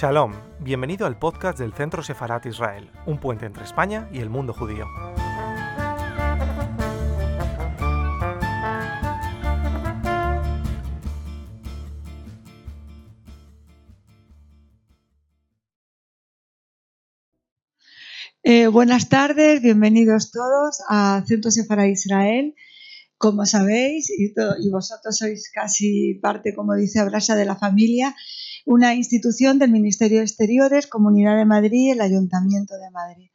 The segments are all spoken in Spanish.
Shalom, bienvenido al podcast del Centro Sefarat Israel, un puente entre España y el mundo judío. Eh, buenas tardes, bienvenidos todos a Centro Sefarat Israel. Como sabéis, y, vosotros sois casi parte, como dice Abrasa, de la familia, una institución del Ministerio de Exteriores, Comunidad de Madrid y el Ayuntamiento de Madrid.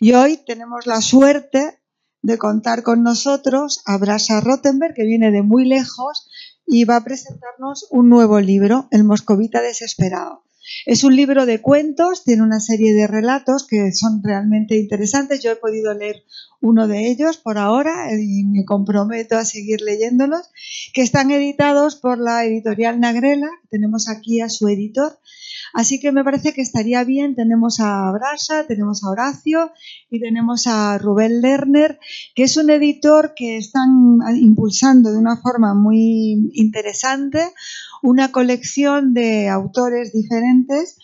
Y hoy tenemos la suerte de contar con nosotros a Brasa Rottenberg, que viene de muy lejos y va a presentarnos un nuevo libro, El Moscovita Desesperado. Es un libro de cuentos, tiene una serie de relatos que son realmente interesantes. Yo he podido leer uno de ellos por ahora y me comprometo a seguir leyéndolos, que están editados por la editorial Nagrela. Tenemos aquí a su editor. Así que me parece que estaría bien. Tenemos a Brasa, tenemos a Horacio y tenemos a Rubén Lerner, que es un editor que están impulsando de una forma muy interesante una colección de autores diferentes,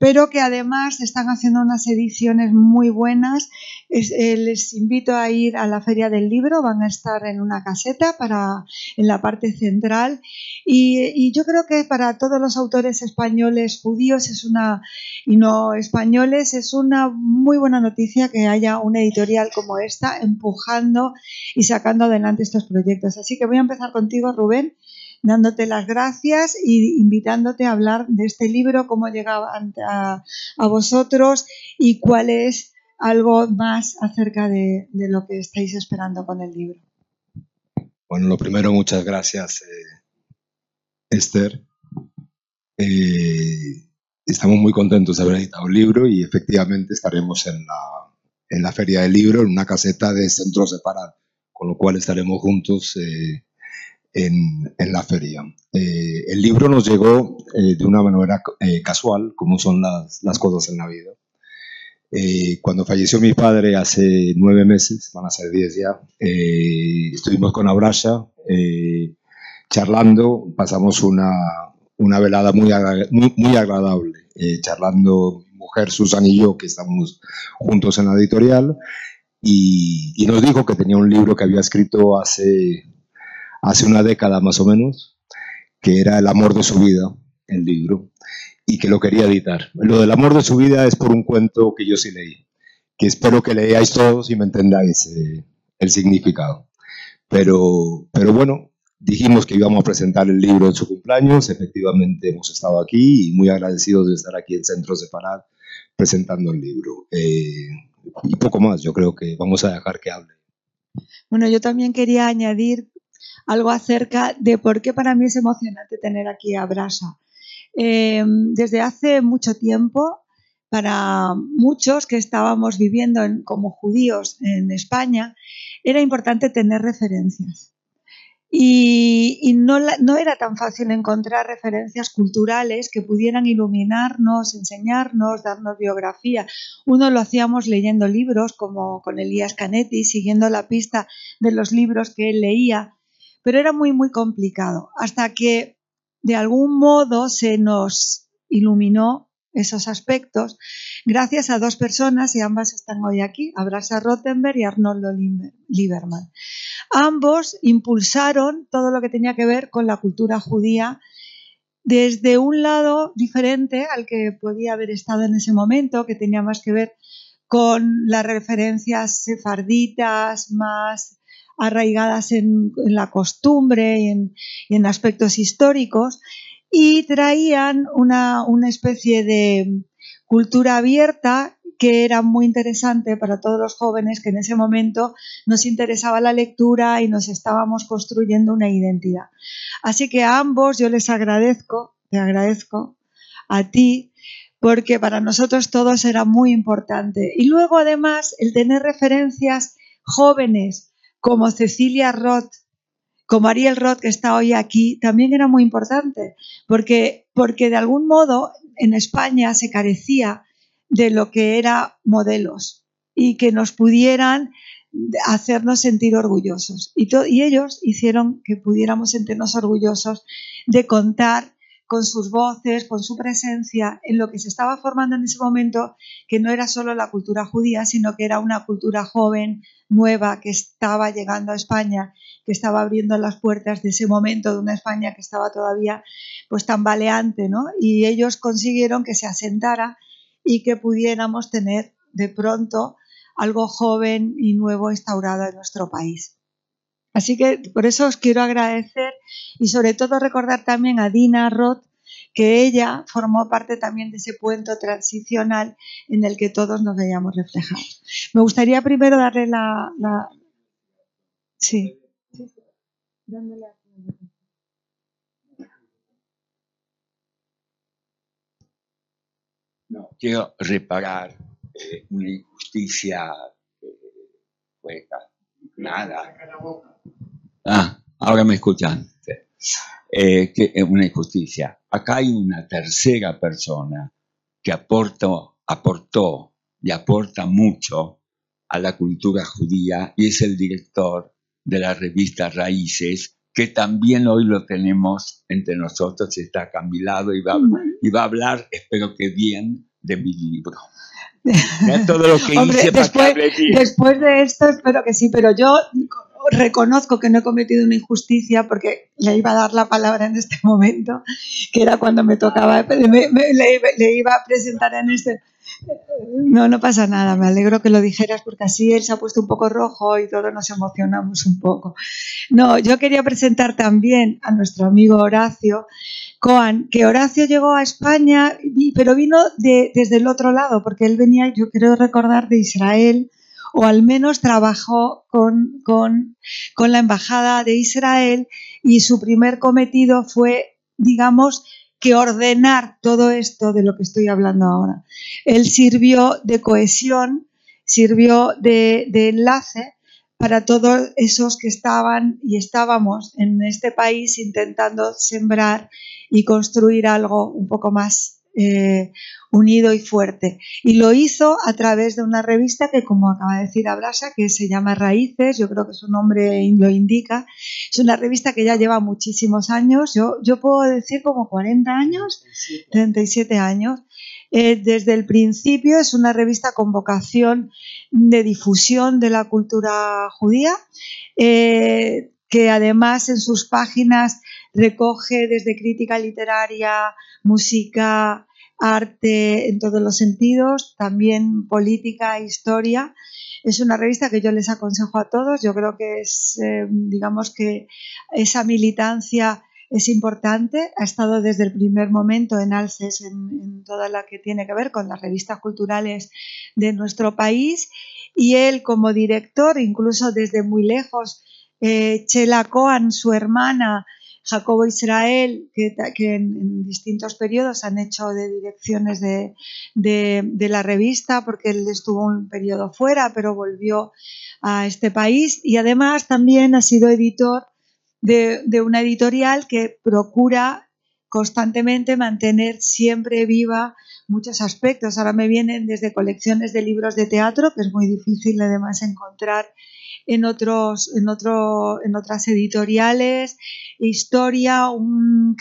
pero que además están haciendo unas ediciones muy buenas. Eh, les invito a ir a la Feria del Libro, van a estar en una caseta para, en la parte central. Y, y yo creo que para todos los autores españoles judíos es una, y no españoles es una muy buena noticia que haya una editorial como esta empujando y sacando adelante estos proyectos. Así que voy a empezar contigo, Rubén dándote las gracias y invitándote a hablar de este libro, cómo llegaba a, a vosotros y cuál es algo más acerca de, de, lo que estáis esperando con el libro. Bueno, lo primero, muchas gracias, eh, Esther. Eh, estamos muy contentos de haber editado el libro y efectivamente estaremos en la, en la Feria del Libro, en una caseta de centro separado, con lo cual estaremos juntos. Eh, en, en, la feria. Eh, el libro nos llegó eh, de una manera eh, casual, como son las, las, cosas en la vida. Eh, cuando falleció mi padre hace nueve meses, van a ser diez ya, eh, estuvimos con Abrasha eh, charlando, pasamos una, una velada muy, agra muy, muy agradable, charlando mi mujer Susan y yo, que estamos juntos en la editorial, y, y nos dijo que tenía un libro que había escrito hace hace una década más o menos, que era El amor de su vida, el libro, y que lo quería editar. Lo del amor de su vida es por un cuento que yo sí leí, que espero que leáis todos y me entendáis eh, el significado. Pero, pero bueno, dijimos que íbamos a presentar el libro en su cumpleaños, efectivamente hemos estado aquí y muy agradecidos de estar aquí en Centro Separat presentando el libro. Eh, y poco más, yo creo que vamos a dejar que hable. Bueno, yo también quería añadir algo acerca de por qué para mí es emocionante tener aquí a Brasa. Eh, desde hace mucho tiempo, para muchos que estábamos viviendo en, como judíos en España, era importante tener referencias. Y, no, no, era tan fácil encontrar referencias culturales que pudieran iluminarnos, enseñarnos, darnos biografía. Uno lo hacíamos leyendo libros como con Elías Canetti, siguiendo la pista de los libros que él leía, pero era muy, muy complicado, hasta que de algún modo se nos iluminó esos aspectos gracias a dos personas, y ambas están hoy aquí, Abrasa Rottenberg y Arnoldo Lieberman. Ambos impulsaron todo lo que tenía que ver con la cultura judía desde un lado diferente al que podía haber estado en ese momento, que tenía más que ver con las referencias sefarditas, más arraigadas en, la costumbre y en, aspectos históricos, y traían una especie de cultura abierta que era muy interesante para todos los jóvenes que en ese momento nos interesaba la lectura y nos estábamos construyendo una identidad. Así que a ambos yo les agradezco, te agradezco a ti, porque para nosotros todos era muy importante. Y luego además el tener referencias jóvenes como Cecilia Roth, como Ariel Roth, que está hoy aquí, también era muy importante, porque, porque de algún modo en España se carecía de lo que eran modelos y que nos pudieran hacernos sentir orgullosos. Y, y ellos hicieron que pudiéramos sentirnos orgullosos de contar con sus voces, con su presencia, en lo que se estaba formando en ese momento, que no era solo la cultura judía, sino que era una cultura joven, nueva, que estaba llegando a España, que estaba abriendo las puertas de ese momento de una España que estaba todavía pues tambaleante, ¿no? Y ellos consiguieron que se asentara y que pudiéramos tener de pronto algo joven y nuevo instaurado en nuestro país. Así que por eso os quiero agradecer y sobre todo recordar también a Dina Roth, que ella formó parte también de ese puente transicional en el que todos nos veíamos reflejados. Me gustaría primero darle la... Sí. No, quiero reparar eh, una injusticia nada. Ah, ahora me escuchan. Eh, que es una injusticia. Acá hay una tercera persona que aportó, aportó y aporta mucho a la cultura judía y es el director de la revista Raíces, que también hoy lo tenemos entre nosotros, está Camilado y va, y va a hablar, espero que bien, de mi libro. todo lo que hice después, después de esto espero que sí, pero yo reconozco que no he cometido una injusticia porque le iba a dar la palabra en este momento, que era cuando me tocaba, le, iba a presentar en este... No, no pasa nada, me alegro que lo dijeras porque así él se ha puesto un poco rojo y todos nos emocionamos un poco. No, yo quería presentar también a nuestro amigo Horacio Coan, que Horacio llegó a España, pero vino desde el otro lado, porque él venía, yo quiero recordar, de Israel, o al menos trabajó con, con, la Embajada de Israel y su primer cometido fue, digamos, que ordenar todo esto de lo que estoy hablando ahora. Él sirvió de cohesión, sirvió de, de enlace para todos esos que estaban y estábamos en este país intentando sembrar y construir algo un poco más eh, unido y fuerte. Y lo hizo a través de una revista que, como acaba de decir Abrasa, que se llama Raíces, yo creo que su nombre lo indica. Es una revista que ya lleva muchísimos años, yo, yo puedo decir como 40 años, 37 años. Eh, desde el principio es una revista con vocación de difusión de la cultura judía, eh, que además en sus páginas recoge desde crítica literaria, música, arte en todos los sentidos, también política, historia. Es una revista que yo les aconsejo a todos. Yo creo que es, eh, digamos que esa militancia es importante. Ha estado desde el primer momento en alces en, toda la que tiene que ver con las revistas culturales de nuestro país. Y él como director, incluso desde muy lejos, eh, Chela Coan, su hermana, Jacobo Israel, que, en, distintos periodos han hecho de direcciones de, la revista, porque él estuvo un periodo fuera, pero volvió a este país y además también ha sido editor de, de una editorial que procura constantemente mantener siempre viva muchos aspectos. Ahora me vienen desde colecciones de libros de teatro, que es muy difícil además encontrar en, otros, en, otro, en otras editoriales, historia, un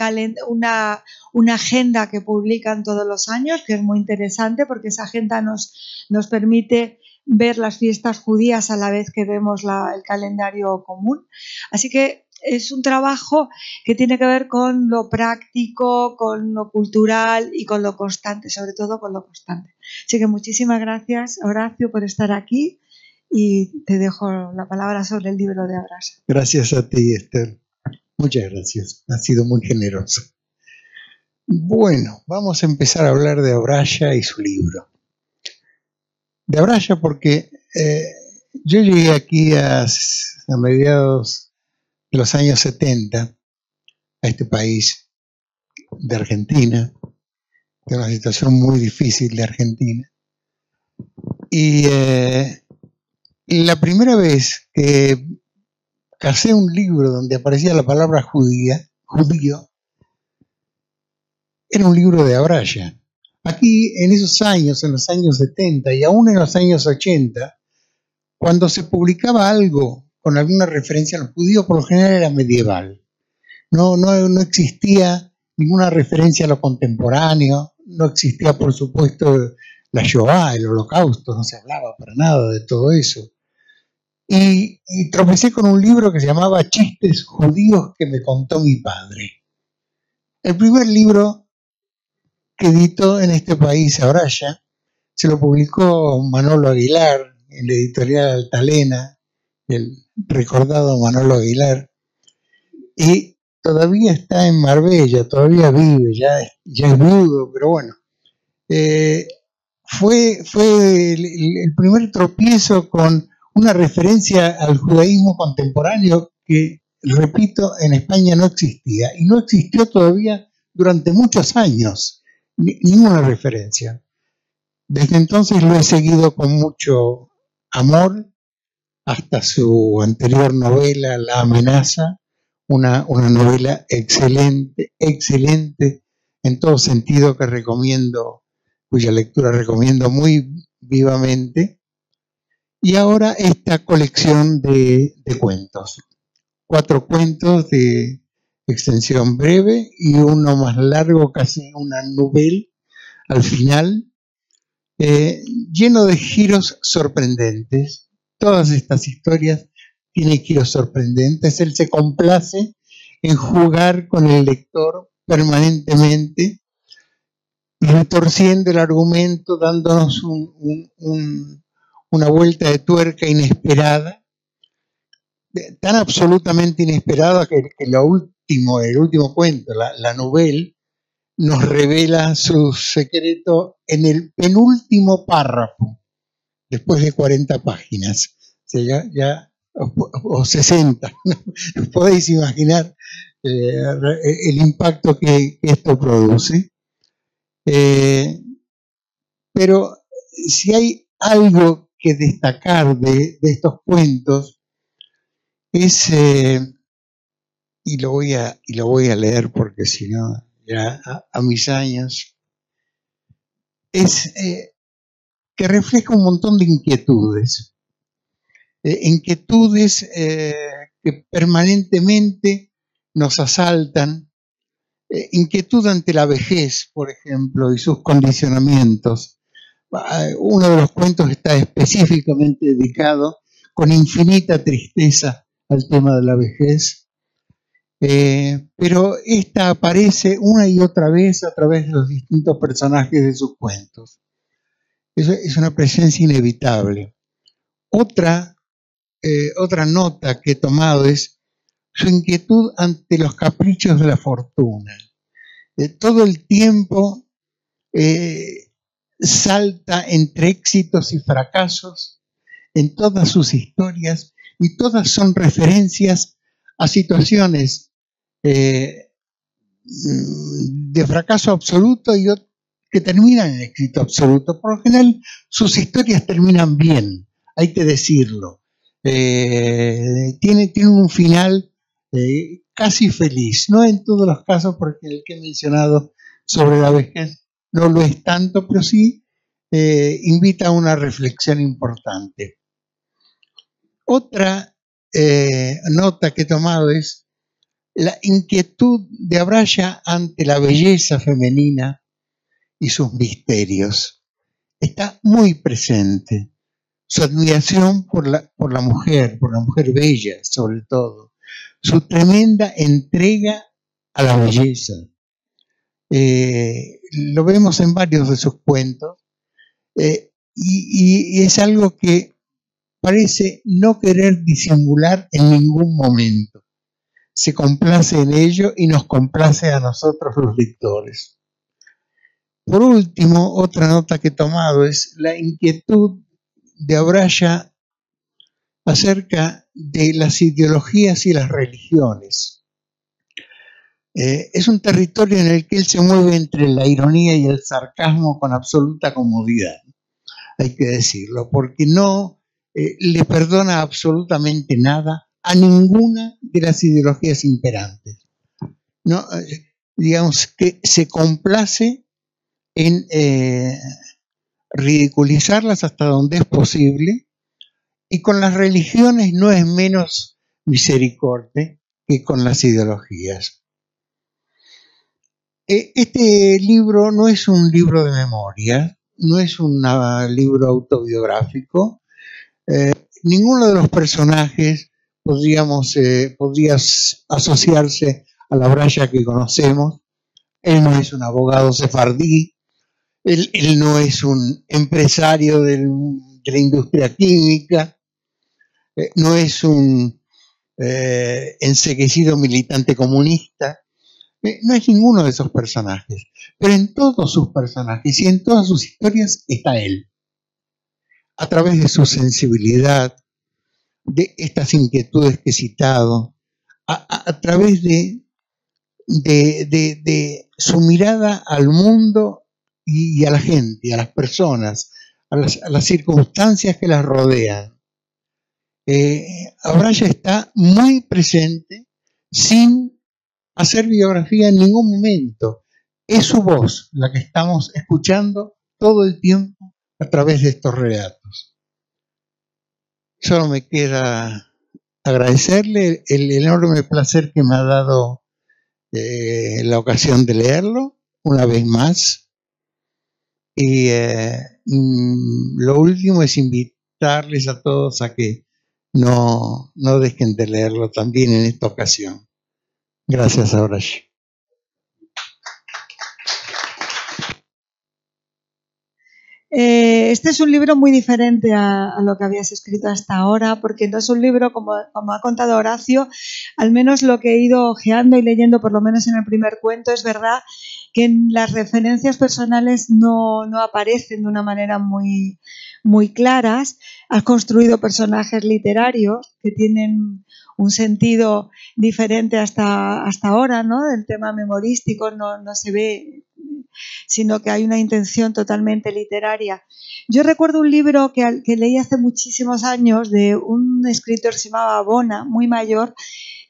una, una agenda que publican todos los años, que es muy interesante porque esa agenda nos, nos permite ver las fiestas judías a la vez que vemos el calendario común. Así que es un trabajo que tiene que ver con lo práctico, con lo cultural y con lo constante, sobre todo con lo constante. Así que muchísimas gracias, Horacio, por estar aquí y te dejo la palabra sobre el libro de Abrasa. Gracias a ti, Esther. Muchas gracias. Ha sido muy generoso. Bueno, vamos a empezar a hablar de Abraya y su libro. De Abraya porque eh, yo llegué aquí a, mediados de los años 70 a este país de Argentina, de una situación muy difícil de Argentina. Y eh, la primera vez que casé un libro donde aparecía la palabra judía, judío, era un libro de Abraya. Aquí, en esos años, en los años 70 y aún en los años 80, cuando se publicaba algo con alguna referencia a los judíos, por lo general era medieval. No, no, no existía ninguna referencia a lo contemporáneo, no existía por supuesto la Shoah, el holocausto, no se hablaba para nada de todo eso. Y, y, tropecé con un libro que se llamaba Chistes judíos que me contó mi padre. El primer libro que editó en este país, Abraya, se lo publicó Manolo Aguilar en la editorial Altalena, el recordado Manolo Aguilar, y todavía está en Marbella, todavía vive, ya, ya es viudo, pero bueno. Eh, fue, fue el, primer tropiezo con una referencia al judaísmo contemporáneo que, repito, en España no existía y no existió todavía durante muchos años, ninguna referencia. Desde entonces lo he seguido con mucho amor hasta su anterior novela, La amenaza, una, una novela excelente, excelente en todo sentido que recomiendo cuya lectura recomiendo muy vivamente. Y ahora esta colección de, cuentos. Cuatro cuentos de extensión breve y uno más largo, casi una novela al final, eh, lleno de giros sorprendentes. Todas estas historias tienen giros sorprendentes. Él se complace en jugar con el lector permanentemente retorciendo el argumento, dándonos una vuelta de tuerca inesperada, tan absolutamente inesperada que, lo último, el último cuento, la, la novela, nos revela su secreto en el penúltimo párrafo, después de 40 páginas. O o, 60. Podéis imaginar eh, el impacto que esto produce. Eh, pero si hay algo que destacar de, estos cuentos, es, eh, y, lo voy a, y lo voy a leer porque si no, ya a, mis años, es eh, que refleja un montón de inquietudes. inquietudes que permanentemente nos asaltan eh, inquietud ante la vejez, por ejemplo, y sus condicionamientos. Ah, uno de los cuentos está específicamente dedicado con infinita tristeza al tema de la vejez, eh, pero esta aparece una y otra vez a través de los distintos personajes de sus cuentos. Es una presencia inevitable. Otra, eh, otra nota que he tomado es su inquietud ante los caprichos de la fortuna. Eh, todo el tiempo eh, salta entre éxitos y fracasos en todas sus historias y todas son referencias a situaciones eh, de fracaso absoluto y que terminan en éxito absoluto. Por lo general, sus historias terminan bien, hay que decirlo. tiene, tiene un final eh, casi feliz. No en todos los casos, porque el que he mencionado sobre la vejez no lo es tanto, pero sí eh, invita a una reflexión importante. Otra eh, nota que he tomado es la inquietud de Abraya ante la belleza femenina y sus misterios. Está muy presente. Su admiración por la, por la mujer, por la mujer bella sobre todo su tremenda entrega a la belleza. Eh, lo vemos en varios de sus cuentos eh, y, es algo que parece no querer disimular en ningún momento. Se complace en ello y nos complace a nosotros los lectores. Por último, otra nota que he tomado es la inquietud de Abraya acerca de las ideologías y las religiones. Eh, es un territorio en el que él se mueve entre la ironía y el sarcasmo con absoluta comodidad, hay que decirlo, porque no eh, le perdona absolutamente nada a ninguna de las ideologías imperantes. No, eh, digamos que se complace en ridiculizarlas hasta donde es posible y con las religiones no es menos misericordia que con las ideologías. Eh, este libro no es un libro de memoria, no es un libro autobiográfico. Eh, ninguno de los personajes podríamos, eh, podría asociarse a la Braya que conocemos. Él no es un abogado sefardí, él, no es un empresario de la industria química, no es un enseguecido militante comunista, eh, no es ninguno de esos personajes, pero en todos sus personajes y en todas sus historias está él. A través de su sensibilidad, de estas inquietudes que he citado, a, través de, su mirada al mundo y, a la gente, a las personas, a las, circunstancias que las rodean. Eh, Abraya está muy presente sin hacer biografía en ningún momento. Es su voz la que estamos escuchando todo el tiempo a través de estos relatos. Solo me queda agradecerle el enorme placer que me ha dado eh, la ocasión de leerlo una vez más. Y eh, mm, lo último es invitarles a todos a que no, no dejen de leerlo también en esta ocasión. Gracias, Aurash. Eh, este es un libro muy diferente a, lo que habías escrito hasta ahora, porque no es un libro, como, ha contado Horacio, al menos lo que he ido ojeando y leyendo, por lo menos en el primer cuento, es verdad que las referencias personales no, aparecen de una manera muy claras. Has construido personajes literarios que tienen un sentido diferente hasta, hasta ahora, ¿no? El tema memorístico no, no se ve, sino que hay una intención totalmente literaria. Yo recuerdo un libro que, que leí hace muchísimos años de un escritor que se llamaba Bona, muy mayor,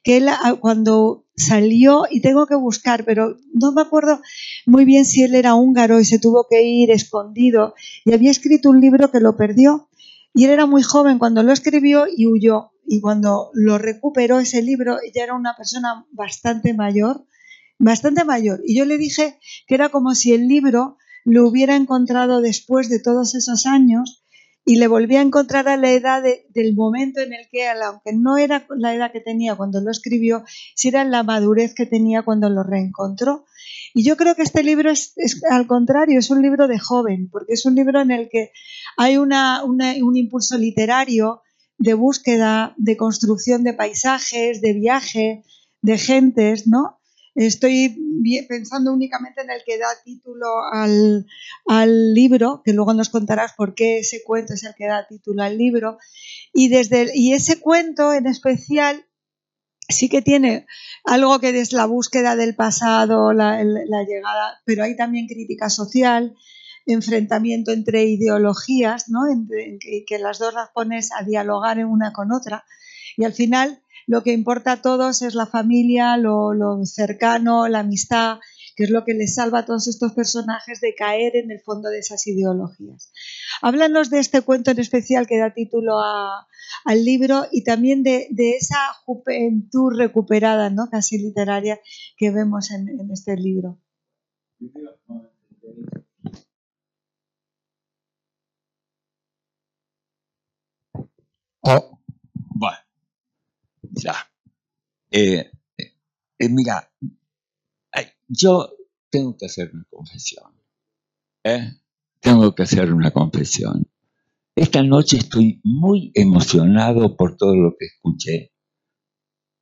que él ah, cuando salió, y tengo que buscar, pero no me acuerdo muy bien si él era húngaro y se tuvo que ir escondido, y había escrito un libro que lo perdió, y él era muy joven cuando lo escribió y huyó y cuando lo recuperó ese libro, ella era una persona bastante mayor, bastante mayor. Y yo le dije que era como si el libro lo hubiera encontrado después de todos esos años y le volvía a encontrar a la edad del momento en el que, aunque no era la edad que tenía cuando lo escribió, si era la madurez que tenía cuando lo reencontró. Y yo creo que este libro es, al contrario, es un libro de joven, porque es un libro en el que hay un impulso literario, de búsqueda, de construcción de paisajes, de viaje, de gentes, ¿no? Estoy pensando únicamente en el que da título al, libro, que luego nos contarás por qué ese cuento es el que da título al libro. Y, desde, y ese cuento en especial sí que tiene algo que es la búsqueda del pasado, la llegada, pero hay también crítica social, enfrentamiento entre ideologías, ¿no? en, que, las dos las pones a dialogar en una con otra. Y al final lo que importa a todos es la familia, lo, cercano, la amistad, que es lo que les salva a todos estos personajes de caer en el fondo de esas ideologías. Háblanos de este cuento en especial que da título al libro y también de, esa juventud recuperada, ¿no? casi literaria, que vemos en este libro. Oh. Bueno, ya. Eh, eh, mira, yo tengo que hacer una confesión. ¿eh? Tengo que hacer una confesión. Esta noche estoy muy emocionado por todo lo que escuché.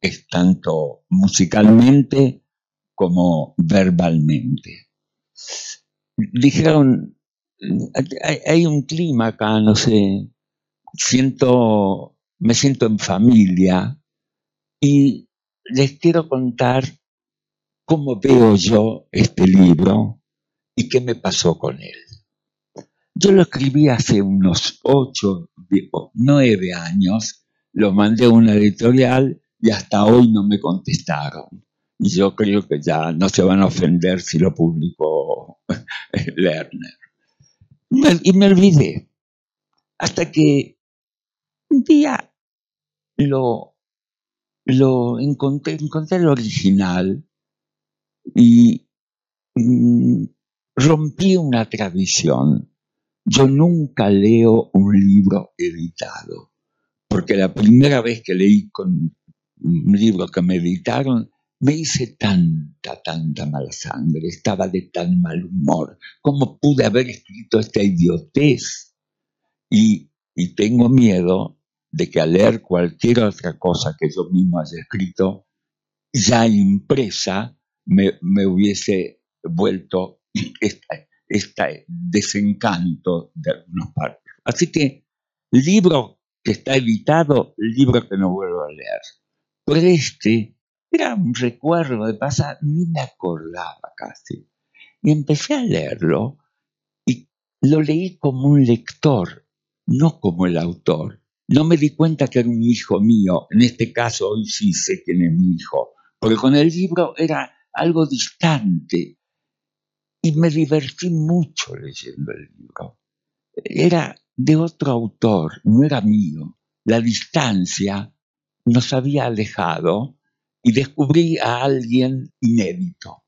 Es tanto musicalmente como verbalmente. Dijeron, hay un clima acá, no sé, siento, me siento en familia y les quiero contar cómo veo yo este libro y qué me pasó con él. Yo lo escribí hace unos ocho, nueve años, lo mandé a una editorial y hasta hoy no me contestaron. Y yo creo que ya no se van a ofender si lo publicó Lerner. Y me olvidé. Hasta que un día lo, lo encontré, encontré el original y mm, rompí una tradición. Yo nunca leo un libro editado, porque la primera vez que leí con un libro que me editaron, me hice tanta, tanta mala sangre, estaba de tan mal humor. ¿Cómo pude haber escrito esta idiotez? Y, y tengo miedo de que al leer cualquier otra cosa que yo mismo haya escrito, ya impresa, me, me hubiese vuelto este desencanto de algunas partes. Así que libro que está editado, libro que no vuelvo a leer. Pero este era un recuerdo de pasar, ni me acordaba casi. Y empecé a leerlo y lo leí como un lector, no como el autor. No me di cuenta que era un hijo mío. En este caso, hoy sí sé quién es mi hijo. Porque con el libro era algo distante. Y me divertí mucho leyendo el libro. Era de otro autor, no era mío. La distancia nos había alejado y descubrí a alguien inédito.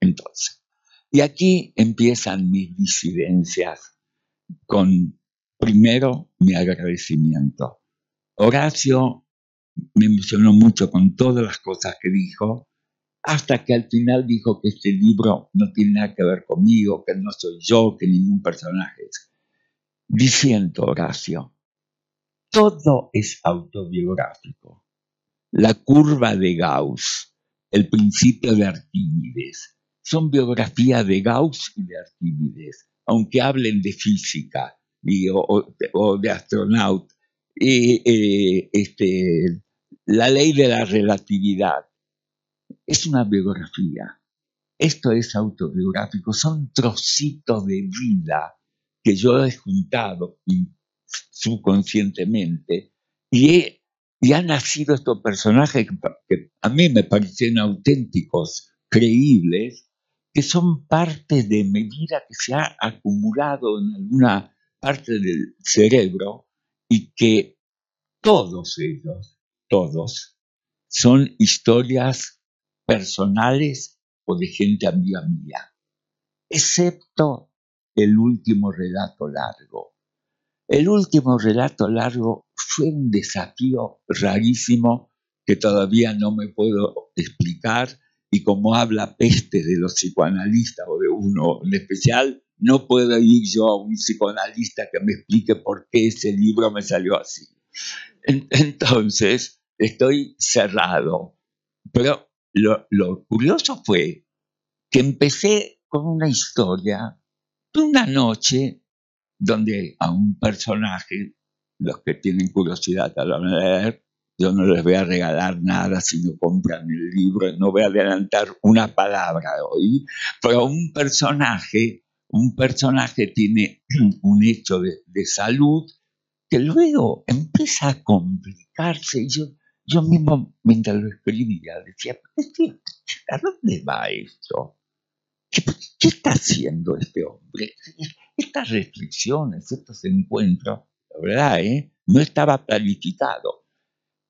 Entonces, y aquí empiezan mis disidencias con, primero, mi agradecimiento. Horacio me emocionó mucho con todas las cosas que dijo, hasta que al final dijo que este libro no tiene nada que ver conmigo, que no soy yo, que ningún personaje es. Diciendo, Horacio, todo es autobiográfico. La curva de Gauss, el principio de Arquímedes, son biografías de Gauss y de Arquímedes, aunque hablen de física o, de astronauta. Eh, este, la ley de la relatividad es una biografía. Esto es autobiográfico, son trocitos de vida que yo he juntado subconscientemente y he y han nacido estos personajes que, a mí me parecen auténticos, creíbles, que son parte de mi vida que se ha acumulado en alguna parte del cerebro y que todos ellos, todos, son historias personales o de gente amiga mía, excepto el último relato largo. El último relato largo fue un desafío rarísimo que todavía no me puedo explicar y como habla peste de los psicoanalistas o de uno en especial, no puedo ir yo a un psicoanalista que me explique por qué ese libro me salió así. Entonces, estoy cerrado. Pero lo, curioso fue que empecé con una historia de una noche donde a un personaje los que tienen curiosidad a leer, yo no les voy a regalar nada si no compran el libro, no voy a adelantar una palabra hoy, pero un personaje, un personaje tiene un hecho de, salud que luego empieza a complicarse. Yo, yo mismo, mientras lo escribía, decía, ¿a dónde va esto? ¿Qué, ¿Qué, está haciendo este hombre? Estas restricciones, estos encuentros, verdad, ¿eh? no estaba planificado.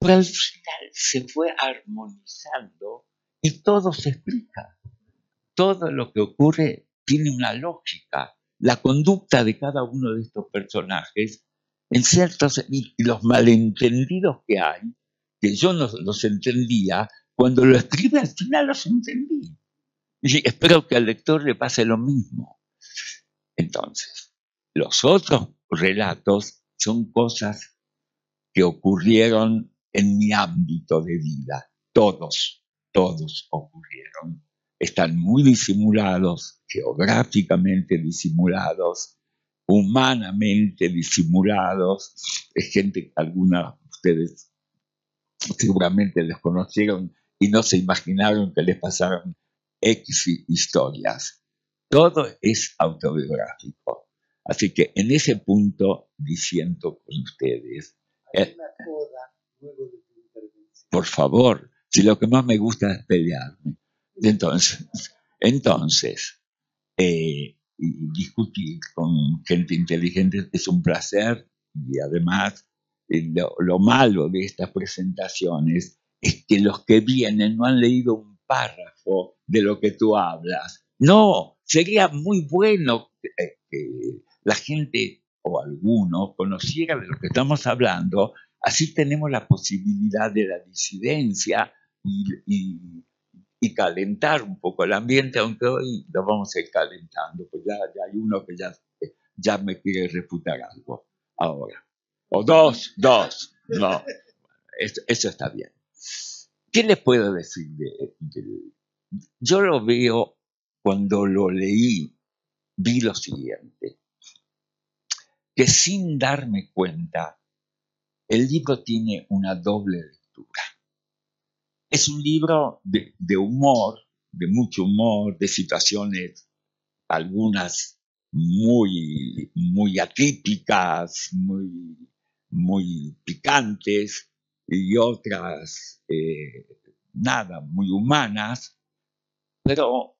Pero al final se fue armonizando y todo se explica. Todo lo que ocurre tiene una lógica. La conducta de cada uno de estos personajes, en ciertos y los malentendidos que hay, que yo no los entendía, cuando lo escribe al final los entendí. Y espero que al lector le pase lo mismo. Entonces, los otros relatos son cosas que ocurrieron en mi ámbito de vida. Todos, todos ocurrieron. Están muy disimulados, geográficamente disimulados, humanamente disimulados. Es gente que alguna de ustedes seguramente les conocieron y no se imaginaron que les pasaron X historias. Todo es autobiográfico. Así que en ese punto diciendo con ustedes. Eh, por favor, si lo que más me gusta es pelearme. Entonces, entonces eh, discutir con gente inteligente es un placer y además eh, lo, malo de estas presentaciones es que los que vienen no han leído un párrafo de lo que tú hablas. No, sería muy bueno que, la gente o alguno conociera de lo que estamos hablando, así tenemos la posibilidad de la disidencia y, calentar un poco el ambiente, aunque hoy lo vamos a ir calentando, pues ya, hay uno que ya, ya me quiere refutar algo ahora. O dos, dos, no, eso, está bien. ¿Qué les puedo decir de, yo lo veo cuando lo leí, vi lo siguiente, que sin darme cuenta, el libro tiene una doble lectura. Es un libro de, humor, de mucho humor, de situaciones, algunas muy, muy atípicas, muy, muy picantes y otras eh, nada, muy humanas, pero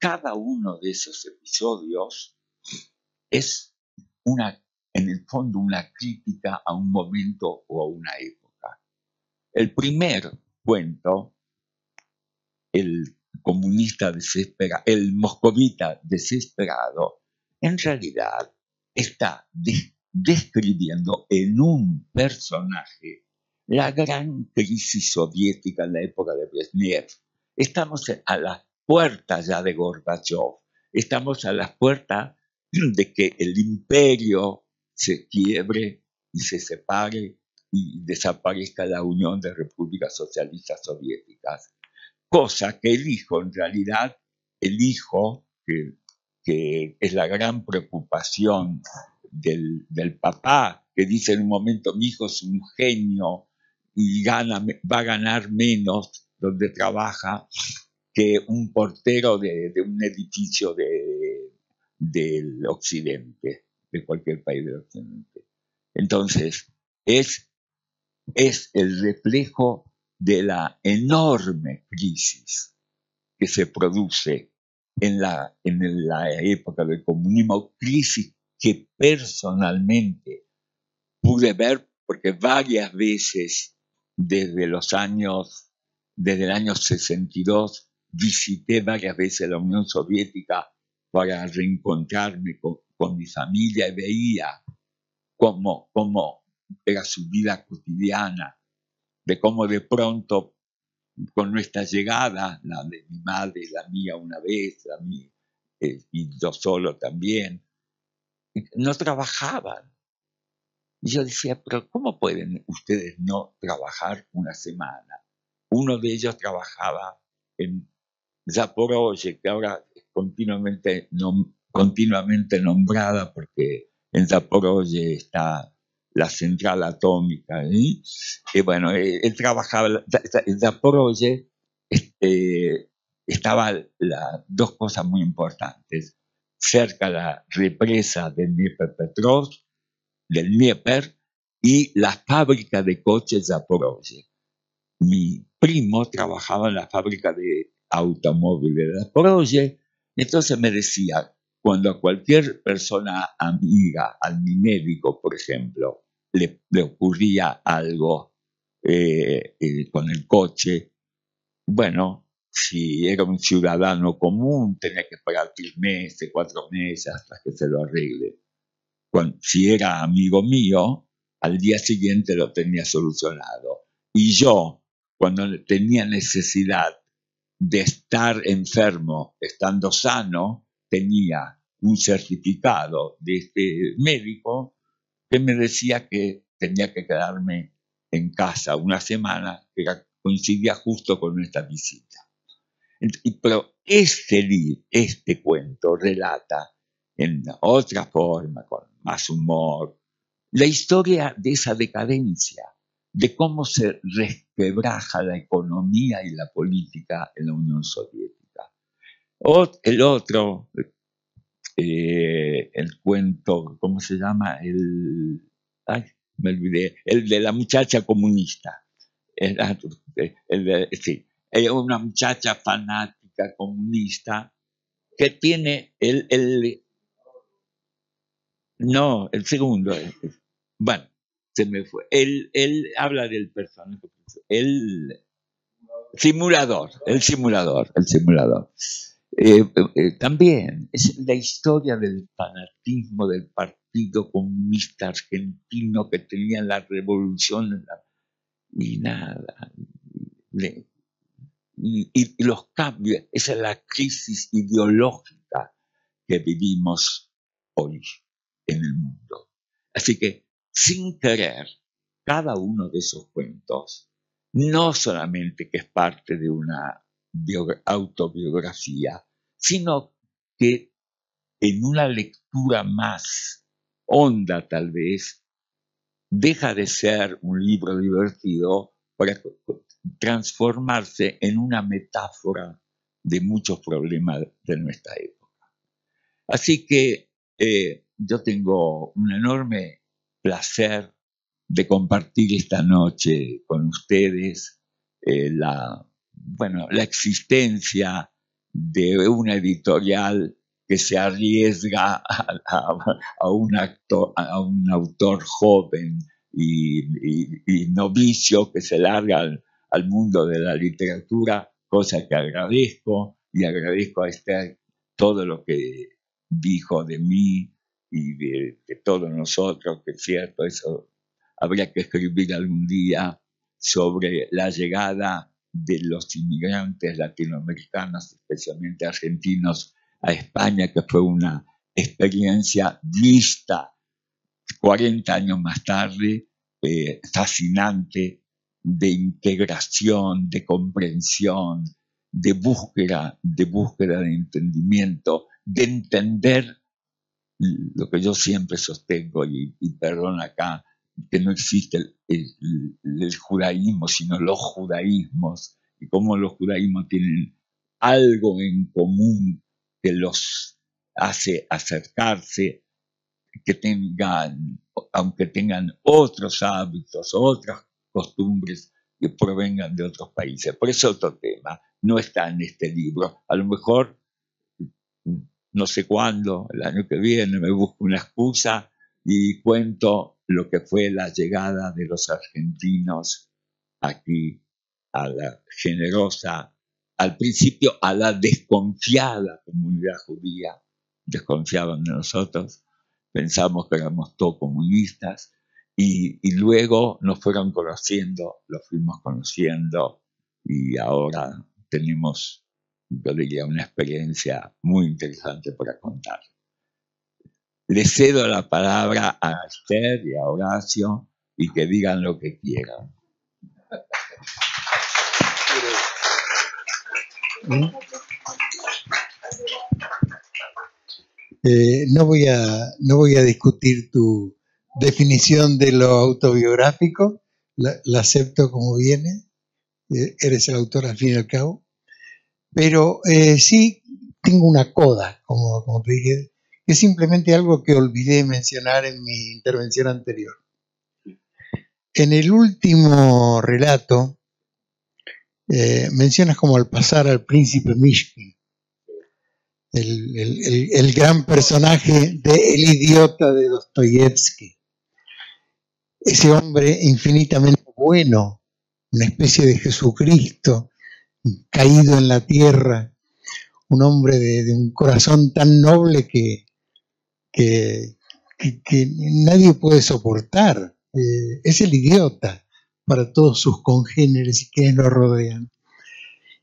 cada uno de esos episodios es una, en el fondo, una crítica a un momento o a una época. El primer cuento, el comunista desesperado, el moscovita desesperado, en realidad está describiendo en un personaje la gran crisis soviética en la época de Brezhnev. Estamos a la puertas ya de Gorbachev. Estamos a las puertas de que el imperio se quiebre y se separe y desaparezca la Unión de Repúblicas Socialistas Soviéticas. Cosa que el hijo, en realidad, el hijo, que, es la gran preocupación del, del, papá, que dice en un momento, mi hijo es un genio y gana, va a ganar menos donde trabaja, que un portero de, un edificio del occidente, de cualquier país del occidente. Entonces, es, es el reflejo de la enorme crisis que se produce en la, en la época del comunismo, crisis que personalmente pude ver porque varias veces desde los años, desde el año 62, visité varias veces la Unión Soviética para reencontrarme con, mi familia y veía cómo, cómo era su vida cotidiana, de cómo de pronto con nuestra llegada, la de mi madre, la mía una vez, la mía, eh, y yo solo también, no trabajaban. Y yo decía, pero ¿cómo pueden ustedes no trabajar una semana? Uno de ellos trabajaba en Zaporozhye, que ahora es continuamente, continuamente nombrada porque en Zaporozhye está la central atómica. Y bueno, él, trabajaba en Zaporozhye, este, estaban dos cosas muy importantes. Cerca la represa de Dnieper-Petrovsk, del Dnieper, y la fábrica de coches Zaporozhye. Mi primo trabajaba en la fábrica de automóviles de. Entonces me decía, cuando a cualquier persona amiga, a mi médico, por ejemplo, le, ocurría algo eh, eh, con el coche, bueno, si era un ciudadano común, tenía que esperar tres meses, cuatro meses hasta que se lo arregle. si era amigo mío, al día siguiente lo tenía solucionado. Y yo, cuando tenía necesidad de estar enfermo estando sano, tenía un certificado de este médico que me decía que tenía que quedarme en casa una semana, que coincidía justo con esta visita. Pero este, este cuento relata en otra forma, con más humor, la historia de esa decadencia, de cómo se resquebraja la economía y la política en la Unión Soviética. el otro, eh, el cuento, ¿cómo se llama? El, ay, me olvidé, el de la muchacha comunista. El, el sí, una muchacha fanática comunista que tiene el, el no, el segundo, bueno, se me fue. Él, él habla del personaje. El simulador, el simulador, el simulador. Eh, eh, también es la historia del fanatismo del Partido Comunista Argentino que tenía la revolución y nada. y, los cambios, esa es la crisis ideológica que vivimos hoy en el mundo. Así que, sin querer, cada uno de esos cuentos, no solamente que es parte de una autobiografía, sino que en una lectura más honda tal vez, deja de ser un libro divertido para transformarse en una metáfora de muchos problemas de nuestra época. Así que eh, yo tengo un enorme placer de compartir esta noche con ustedes eh, la, bueno, la existencia de una editorial que se arriesga a, un, actor, a un autor joven y, novicio que se larga al, mundo de la literatura, cosa que agradezco y agradezco a Esther todo lo que dijo de mí y de, de todos nosotros, que es cierto, eso habría que escribir algún día sobre la llegada de los inmigrantes latinoamericanos, especialmente argentinos, a España, que fue una experiencia vista 40 años más tarde, eh, fascinante, de integración, de comprensión, de búsqueda, de búsqueda de entendimiento, de entender lo que yo siempre sostengo, y, y perdón acá, que no existe el, judaísmo, sino los judaísmos, y cómo los judaísmos tienen algo en común que los hace acercarse, que tengan, aunque tengan otros hábitos, otras costumbres que provengan de otros países. Por eso otro tema no está en este libro. A lo mejor, no sé cuándo, el año que viene, me busco una excusa y cuento lo que fue la llegada de los argentinos aquí a la generosa, al principio a la desconfiada comunidad judía, desconfiaban de nosotros, pensamos que éramos todos comunistas, y, luego nos fueron conociendo, los fuimos conociendo, y ahora tenemos, yo diría, una experiencia muy interesante para contar. Le cedo la palabra a Esther y a Horacio y que digan lo que quieran. Eh, no, voy a, no voy a discutir tu definición de lo autobiográfico, la, acepto como viene, eh, eres el autor al fin y al cabo, pero eh, sí tengo una coda, como, como es simplemente algo que olvidé mencionar en mi intervención anterior. En el último relato, eh, mencionas como al pasar al príncipe Mishkin, el, gran personaje de El idiota de Dostoyevsky. Ese hombre infinitamente bueno, una especie de Jesucristo caído en la tierra, un hombre de un corazón tan noble que que, nadie puede soportar. Eh, es el idiota para todos sus congéneres y quienes lo rodean.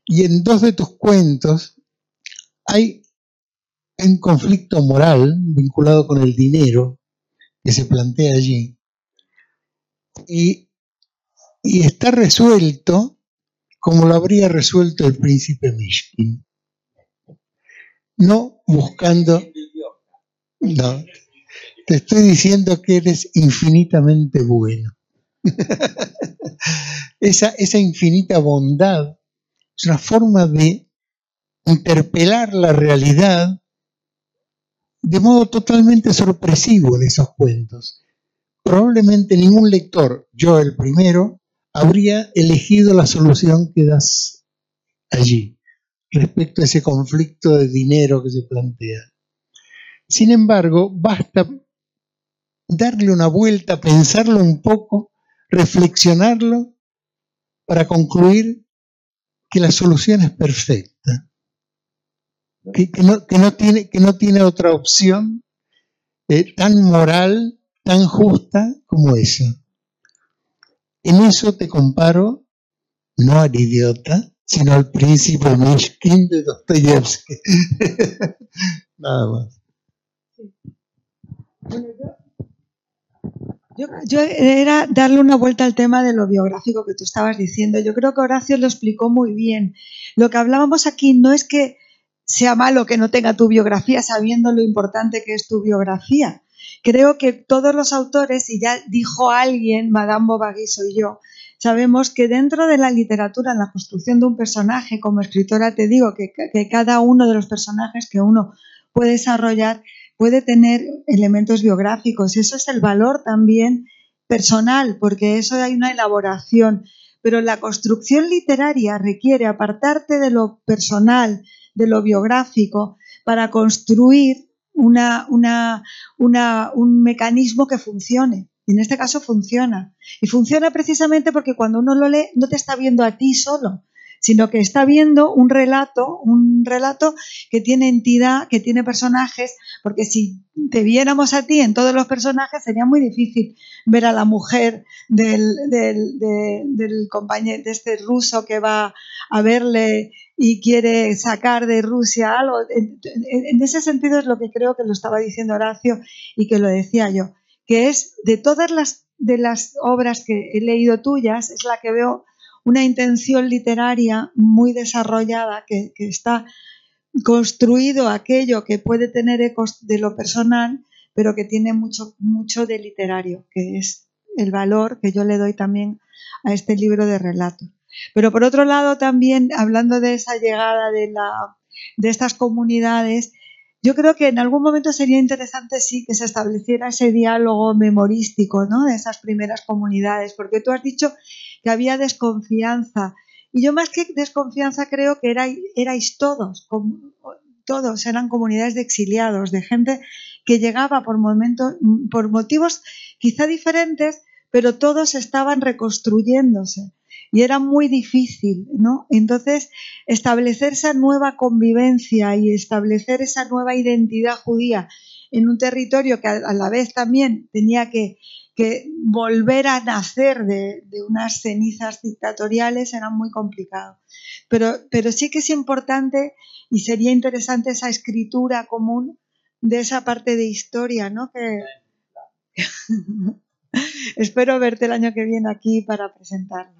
Y en dos de tus cuentos hay un conflicto moral vinculado con el dinero que se plantea allí. Y, y está resuelto como lo habría resuelto el príncipe Mishkin. No buscando no, te estoy diciendo que eres infinitamente bueno. esa, esa infinita bondad es una forma de interpelar la realidad de modo totalmente sorpresivo en esos cuentos. Probablemente ningún lector, yo el primero, habría elegido la solución que das allí respecto a ese conflicto de dinero que se plantea. Sin embargo, basta darle una vuelta, pensarlo un poco, reflexionarlo para concluir que la solución es perfecta. que, no, tiene, que no tiene otra opción eh, tan moral, tan justa como esa. En eso te comparo no al idiota, sino al príncipe Mishkin de Dostoyevsky. Nada más. Yo, era darle una vuelta al tema de lo biográfico que tú estabas diciendo. Yo creo que Horacio lo explicó muy bien. Lo que hablábamos aquí no es que sea malo que no tenga tu biografía sabiendo lo importante que es tu biografía. Creo que todos los autores, y ya dijo alguien, Madame Bovary soy yo, sabemos que dentro de la literatura, en la construcción de un personaje, como escritora te digo que cada uno de los personajes que uno puede desarrollar puede tener elementos biográficos. Eso es el valor también personal, porque eso hay una elaboración. Pero la construcción literaria requiere apartarte de lo personal, de lo biográfico, para construir una, una, una, un mecanismo que funcione. Y en este caso funciona. Y funciona precisamente porque cuando uno lo lee no te está viendo a ti solo, sino que está viendo un relato, un relato que tiene entidad, que tiene personajes, porque si te viéramos a ti en todos los personajes sería muy difícil ver a la mujer del, del, del compañero, de este ruso que va a verle y quiere sacar de Rusia algo. En, en, ese sentido es lo que creo que lo estaba diciendo Horacio y que lo decía yo que es de todas las, de las obras que he leído tuyas, es la que veo una intención literaria muy desarrollada, que, está construido aquello que puede tener ecos de lo personal, pero que tiene mucho, mucho de literario, que es el valor que yo le doy también a este libro de relatos. Pero por otro lado, también hablando de esa llegada de, la, de estas comunidades, yo creo que en algún momento sería interesante sí que se estableciera ese diálogo memorístico ¿no? de esas primeras comunidades, porque tú has dicho que había desconfianza. Y yo más que desconfianza creo que era, erais todos, todos eran comunidades de exiliados, de gente que llegaba por, momentos, por motivos quizá diferentes, pero todos estaban reconstruyéndose y era muy difícil, ¿no? Entonces, establecer esa nueva convivencia y establecer esa nueva identidad judía en un territorio que a la vez también tenía que, que volver a nacer de, de, unas cenizas dictatoriales era muy complicado. Pero, pero sí que es importante y sería interesante esa escritura común de esa parte de historia, ¿no? Que... Espero verte el año que viene aquí para presentarlo.